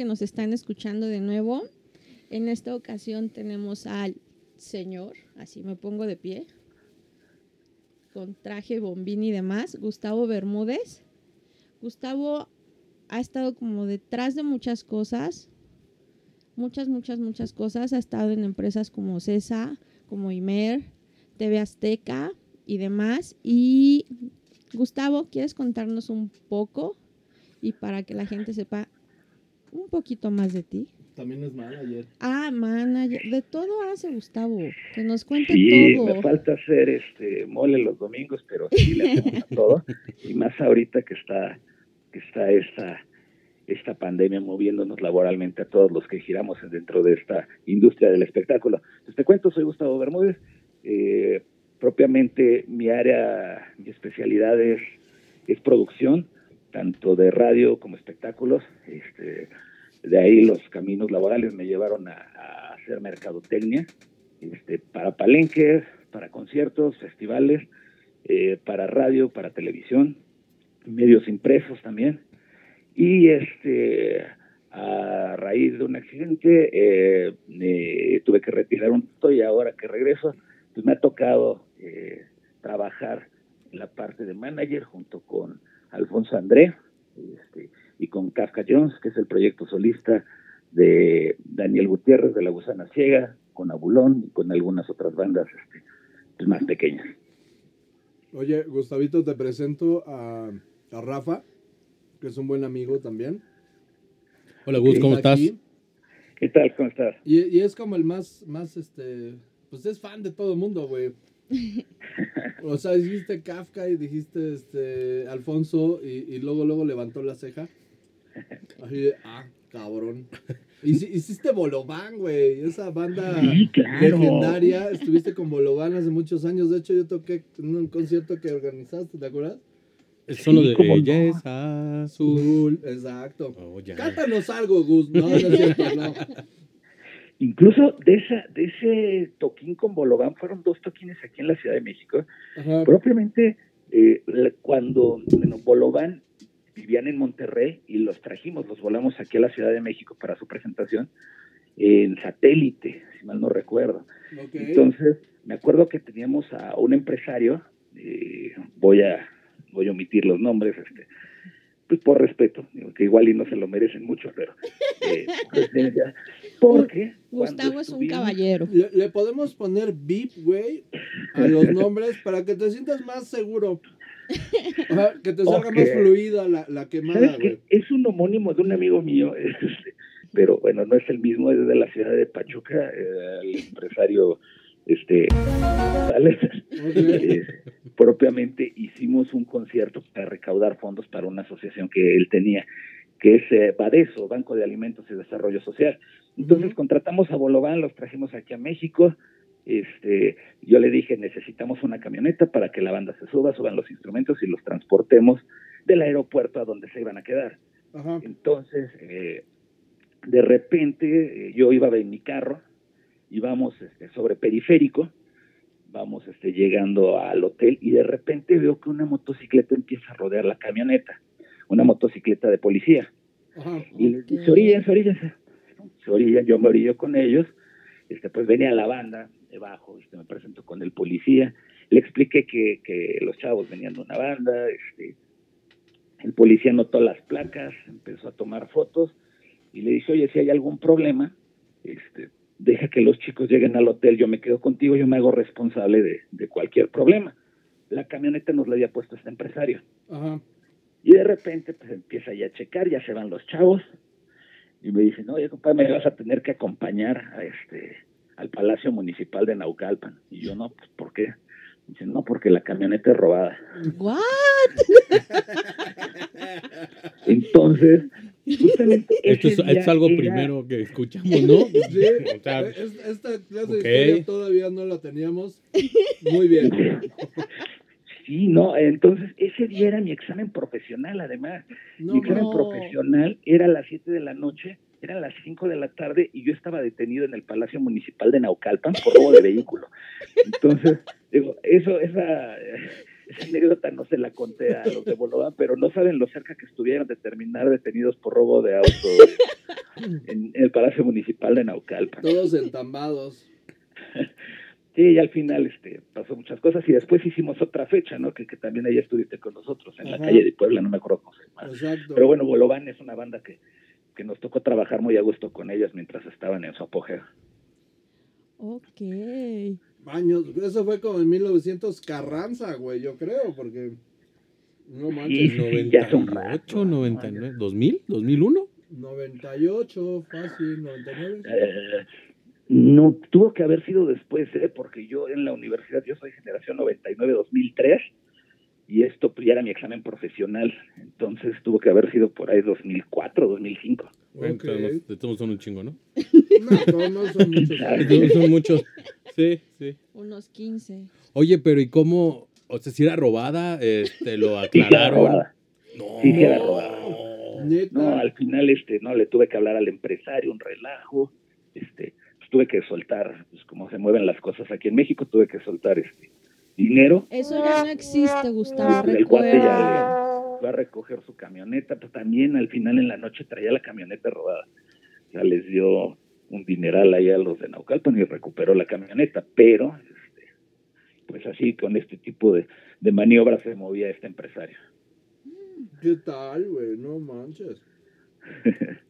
nos están escuchando de nuevo. En esta ocasión tenemos al señor, así me pongo de pie, con traje, bombín y demás, Gustavo Bermúdez. Gustavo ha estado como detrás de muchas cosas, muchas, muchas, muchas cosas. Ha estado en empresas como CESA, como Imer, TV Azteca y demás. Y Gustavo, ¿quieres contarnos un poco? Y para que la gente sepa un poquito más de ti. También es manager. Ah, manager. De todo hace Gustavo. Que nos cuente sí, todo. me falta hacer este mole los domingos, pero sí le hacemos a todo. Y más ahorita que está, que está esta, esta pandemia moviéndonos laboralmente a todos los que giramos dentro de esta industria del espectáculo. Entonces te cuento, soy Gustavo Bermúdez. Eh, propiamente mi área, mi especialidad es, es producción, tanto de radio como espectáculos. Este, de ahí los caminos laborales me llevaron a, a hacer mercadotecnia este, para palenques, para conciertos, festivales, eh, para radio, para televisión, medios impresos también. Y este, a raíz de un accidente eh, me tuve que retirar un poco y ahora que regreso, pues me ha tocado eh, trabajar en la parte de manager junto con Alfonso André, este, y con Kafka Jones, que es el proyecto solista de Daniel Gutiérrez de La Gusana Ciega, con Abulón y con algunas otras bandas este, pues, más pequeñas. Oye, Gustavito, te presento a, a, Rafa, que es un buen amigo también. Hola, Gus, ¿cómo estás? Aquí. ¿Qué tal? ¿Cómo estás? Y, y, es como el más, más, este, pues es fan de todo el mundo, güey. o sea, dijiste Kafka y dijiste este Alfonso y, y luego luego levantó la ceja. Así de, ah, cabrón. Hiciste Bolobán, güey. Esa banda sí, claro. legendaria. Estuviste con Bolobán hace muchos años. De hecho, yo toqué en un concierto que organizaste, ¿te acuerdas? Es solo sí, de ella es azul. Exacto. Oh, Cántanos algo, Gus. No, no es cierto, no. Incluso de, esa, de ese toquín con Bolobán fueron dos toquines aquí en la Ciudad de México. Ajá. Propiamente eh, cuando bueno, Bolobán vivían en Monterrey y los trajimos, los volamos aquí a la Ciudad de México para su presentación en satélite, si mal no recuerdo. Okay. Entonces, me acuerdo que teníamos a un empresario, eh, voy a voy a omitir los nombres, este, pues por respeto, digo, que igual y no se lo merecen mucho, pero eh, porque Gustavo es un caballero. Le, le podemos poner beep, güey, a los nombres para que te sientas más seguro. Que te salga okay. más fluida la, la quemada, güey. Es un homónimo de un amigo mío, este, pero bueno, no es el mismo, es de la ciudad de Pachuca, eh, el empresario este. Eh, propiamente hicimos un concierto para recaudar fondos para una asociación que él tenía, que es eh, Badeso, Banco de Alimentos y Desarrollo Social. Entonces uh -huh. contratamos a Bolobán, los trajimos aquí a México, este, yo le dije, necesitamos una camioneta para que la banda se suba, suban los instrumentos y los transportemos del aeropuerto a donde se iban a quedar. Ajá. Entonces, eh, de repente, eh, yo iba en mi carro, íbamos este, sobre periférico, vamos este, llegando al hotel y de repente veo que una motocicleta empieza a rodear la camioneta, una motocicleta de policía. Ajá. Y les dice, orillas, orillas, se orillan, yo me orillo con ellos, este, pues venía la banda debajo, este, me presento con el policía, le expliqué que, que los chavos venían de una banda, este, el policía notó las placas, empezó a tomar fotos y le dije, oye, si hay algún problema, este, deja que los chicos lleguen al hotel, yo me quedo contigo, yo me hago responsable de, de cualquier problema. La camioneta nos la había puesto este empresario. Ajá. Y de repente pues empieza ya a checar, ya se van los chavos, y me dicen, oye, compadre, me vas a tener que acompañar a este al Palacio Municipal de Naucalpan. Y yo, no, pues, ¿por qué? Dicen, no, porque la camioneta es robada. ¿What? Entonces, justamente Esto es, es algo era... primero que escuchamos, ¿no? Sí, o sea, esta clase okay. de historia todavía no la teníamos. Muy bien. Sí, no, entonces ese día era mi examen profesional, además. No, mi examen no. profesional era a las 7 de la noche, eran las 5 de la tarde y yo estaba detenido en el Palacio Municipal de Naucalpan por robo de vehículo. Entonces, digo, eso, esa, esa anécdota no se la conté a los de Bolovan, pero no saben lo cerca que estuvieron de terminar detenidos por robo de auto en, el Palacio Municipal de Naucalpan. Todos entambados. Sí, y al final este, pasó muchas cosas y después hicimos otra fecha, ¿no? Que, que también ahí estuviste con nosotros en la calle de Puebla, no me acuerdo cómo se llama. Exacto. Pero bueno, Bolovan es una banda que, que nos tocó trabajar muy a gusto con ellas mientras estaban en su apogeo. Ok. Años, eso fue como en 1900 Carranza, güey, yo creo, porque no manches, Sí, 98, ya son rato, 99, 2000, 2001. 98, fácil, 99. Eh, no, tuvo que haber sido después, ¿eh? porque yo en la universidad, yo soy generación 99-2003, y esto pues, ya era mi examen profesional, entonces tuvo que haber sido por ahí 2004, 2005. Bueno, Ok. todos- de todos son un chingo, ¿no? No, no, no son muchos. De todos son muchos. Sí, sí. Unos 15. Oye, pero ¿y cómo? O sea, si era robada, este, lo Sí, sí era aclararon. robada. No. Sí, sí era robada. No, al final este, no, le tuve que hablar al empresario, un relajo, este, tuve que soltar, pues como se mueven las cosas aquí en México, tuve que soltar este dinero, Eso ya no existe, Gustavo. el cuate ya fue a recoger su camioneta, pero también al final en la noche traía la camioneta robada. Ya les dio un dineral ahí a los de Naucalpan y recuperó la camioneta, pero este, pues así con este tipo de, de maniobras se movía este empresario. ¿Qué tal, güey? No manches.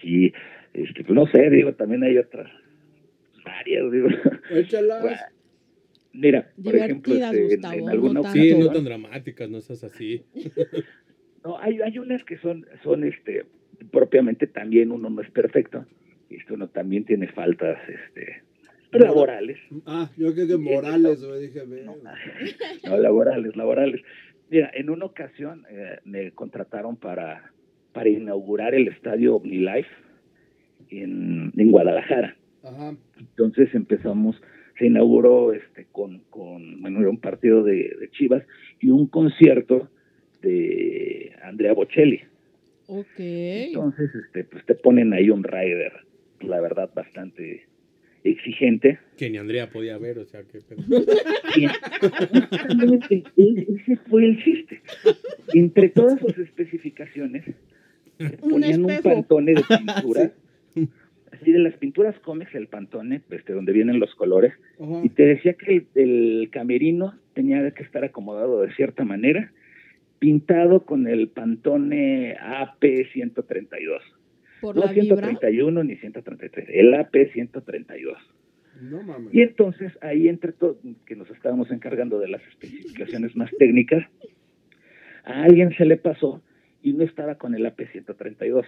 Sí, este, pues no sé, digo, también hay otras varias, digo. Échalas. Mira, por ejemplo, este, en- Gustavo, en, no alguna. Sí, no tan dramáticas, no seas así. No, hay, hay unas que son, son este, propiamente también uno no es perfecto, este, uno también tiene faltas este, laborales, Ah, yo creo que Morales, güey, dije, ve. no laborales, laborales. Mira, en una ocasión eh, me contrataron para, para inaugurar el estadio OmniLife en, en Guadalajara. Ajá. Entonces empezamos, se inauguró este con, con bueno, era un partido de, de Chivas y un concierto de Andrea Bocelli. Ok. Entonces, este, pues te ponen ahí un rider, la verdad, bastante exigente. Que ni Andrea podía ver, o sea, que... Y justamente ese fue el chiste. Entre todas sus especificaciones, ponían un pantone de pintura. Así de las pinturas cómics, el pantone, este, donde vienen los colores, y te decía que el, el camerino tenía que estar acomodado de cierta manera, pintado con el pantone AP132. Por No la vibra. 131 ni 133, el AP132. No mames. Y entonces ahí entre todos, que nos estábamos encargando de las especificaciones más técnicas, a alguien se le pasó y no estaba con el AP132,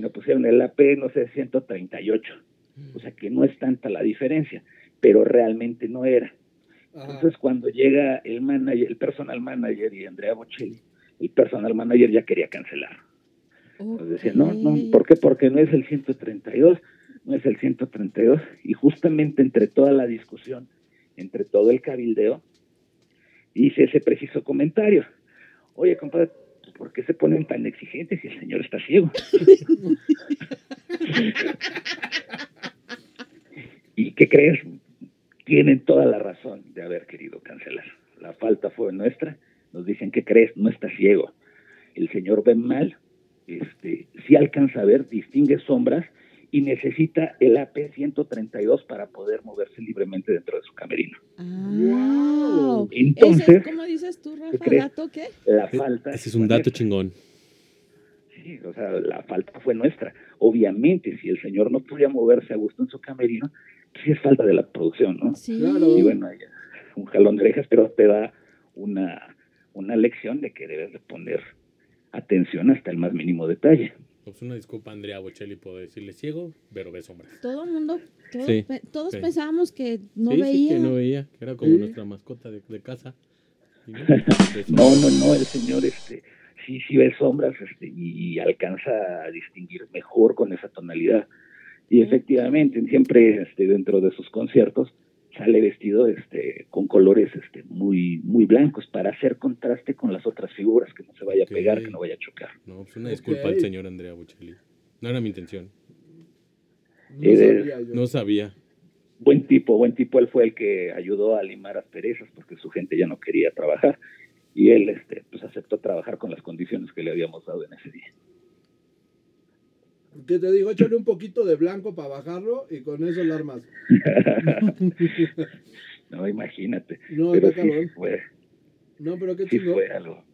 nos pusieron el AP, no sé, 138. O sea que no es tanta la diferencia, pero realmente no era. Ajá. Entonces cuando llega el manager, el personal manager y Andrea Bocelli, el personal manager ya quería cancelar. Nos decía, no, no. ¿por qué? Porque no es el 132, no es el 132. Y justamente entre toda la discusión, entre todo el cabildeo, hice ese preciso comentario. Oye, compadre, ¿por qué se ponen tan exigentes si el señor está ciego? ¿Y qué crees? Tienen toda la razón de haber querido cancelar. La falta fue nuestra. Nos dicen, ¿qué crees? No está ciego. El señor ve mal, este, sí alcanza a ver, distingue sombras y necesita el AP-132 para poder moverse libremente dentro de su camerino. Ah, Wow. Entonces, Ese es, ¿Cómo dices tú, Rafa? crees? ¿Dato qué? la falta... Ese es un dato nuestra. chingón. Sí, o sea, la falta fue nuestra. Obviamente, si el señor no podía moverse a gusto en su camerino, pues sí es falta de la producción, ¿no? Sí. Claro. Y bueno, un jalón de orejas, pero te da una, una lección de que debes de poner atención hasta el más mínimo detalle. Pues una disculpa, Andrea Bocelli, por decirle ciego, pero ve sombras. Todo el mundo, todos, Sí, pe- todos sí. pensábamos que no sí, sí, veía. que no veía, que era como nuestra mascota de, de casa. No, no, no, el señor este sí, sí ve sombras este, y, alcanza a distinguir mejor con esa tonalidad. Y efectivamente, siempre este, dentro de sus conciertos sale vestido este, con colores este, muy, muy blancos para hacer contraste con las otras figuras, que no se vaya a pegar, que no vaya a chocar. No, pues una disculpa al señor Andrea Bocelli. No era mi intención. No Eh, sabía yo. No sabía. buen tipo, buen tipo. Él fue el que ayudó a limar asperezas porque su gente ya no quería trabajar y él este, pues aceptó trabajar con las condiciones que le habíamos dado en ese día. ¿Qué te digo? Échale un poquito de blanco para bajarlo y con eso la armas. no, imagínate. No, pero sí fue, No, pero qué sí fue algo,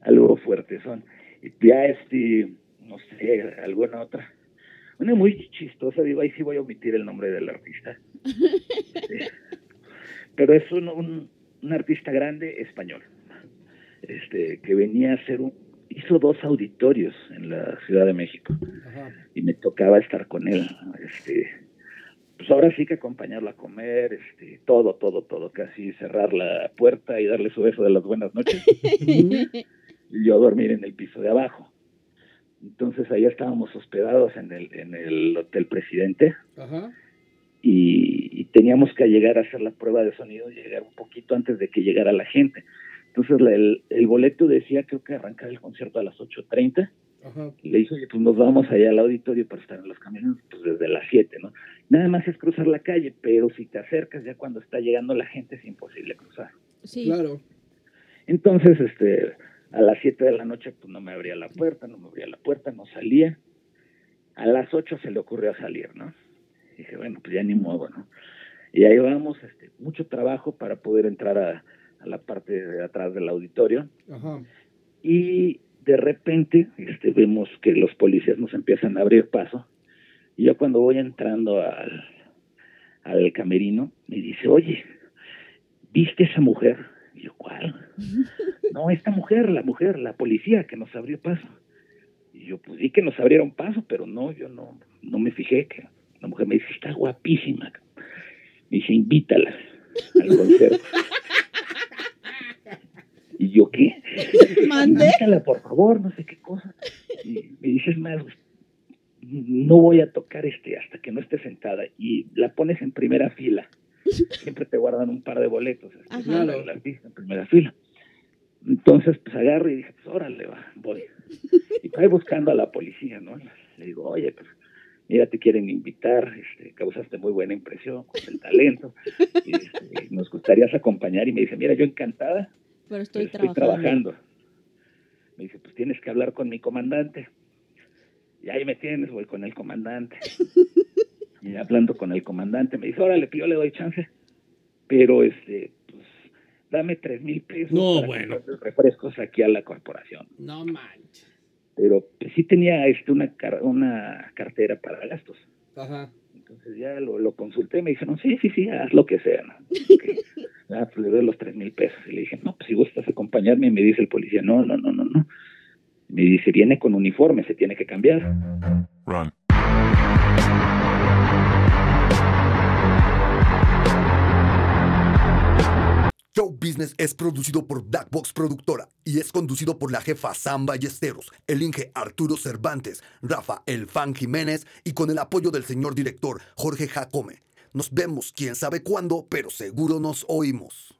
algo fuerte. Son. Y ya este, no sé, alguna otra. Una muy chistosa, digo, ahí sí voy a omitir el nombre del artista. Pero es un, un, un artista grande español, este, que venía a hacer un, hizo dos auditorios en la Ciudad de México Ajá. y me tocaba estar con él, este, pues ahora sí que acompañarlo a comer, este, todo, todo, todo, casi cerrar la puerta y darle su beso de las buenas noches y yo dormir en el piso de abajo. Entonces allá estábamos hospedados en el, en el Hotel Presidente Ajá. y, y teníamos que llegar a hacer la prueba de sonido, llegar un poquito antes de que llegara la gente. Entonces la- el, el boleto decía creo que arrancar el concierto a las 8.30 Ajá. y le dije, oye, pues nos vamos allá al auditorio para estar en los camiones pues desde las 7, ¿no? Nada más es cruzar la calle, pero si te acercas ya cuando está llegando la gente es imposible cruzar. Sí. Claro. Entonces, este, a las 7 de la noche, pues no me abría la puerta, no me abría la puerta, no salía. A las 8 se le ocurrió salir, ¿no? dije, bueno, pues ya ni modo, ¿no? Y ahí vamos, este, mucho trabajo para poder entrar a, a la parte de atrás del auditorio. Ajá. Y de repente, este, vemos que los policías nos empiezan a abrir paso. Y yo cuando voy entrando al, al camerino, me dice, oye, ¿viste esa mujer? Y yo, ¿cuál? no, esta mujer, la mujer, la policía que nos abrió paso. Y yo, pues sí que nos abrieron paso, pero no, yo no, no me fijé que la mujer me dice, está guapísima. Me dice, invítala al concierto. y yo, ¿qué? Mande. Por favor, no sé qué cosa. Y me dices más, no voy a tocar este hasta que no esté sentada. Y la pones en primera fila. Siempre te guardan un par de boletos. Claro. el artista en primera fila. Entonces, pues agarro y dije, pues órale, va, voy. Y voy buscando a la policía, ¿no? Le digo, oye, pues mira, te quieren invitar, este, causaste muy buena impresión con el talento. Y, este, nos gustaría acompañar. Y me dice, mira, yo encantada, Pero estoy, pero estoy trabajando. trabajando. Me dice, pues tienes que hablar con mi comandante. Y ahí me tienes, voy con el comandante. Y hablando con el comandante, me dice, órale, que yo le doy chance. Pero, este, pues, dame tres mil pesos No, para bueno. comprarle refrescos aquí a la corporación. No manches. Pero pues, sí tenía este, una, car- una cartera para gastos. Ajá. Entonces ya lo, lo consulté, me dice, no, sí, sí, sí, haz lo que sea. ¿no? Ok. Ah, pues le doy los tres mil pesos. Y le dije, no, pues si gustas acompañarme. Y me dice el policía, no, no, no, no, no. Me dice, viene con uniforme, se tiene que cambiar. Run. Show Business es producido por Black Box Productora y es conducido por la jefa Sam Ballesteros, el Inge Arturo Cervantes, Rafa El Fan Jiménez y con el apoyo del señor director Jorge Jacome. Nos vemos quién sabe cuándo, pero seguro nos oímos.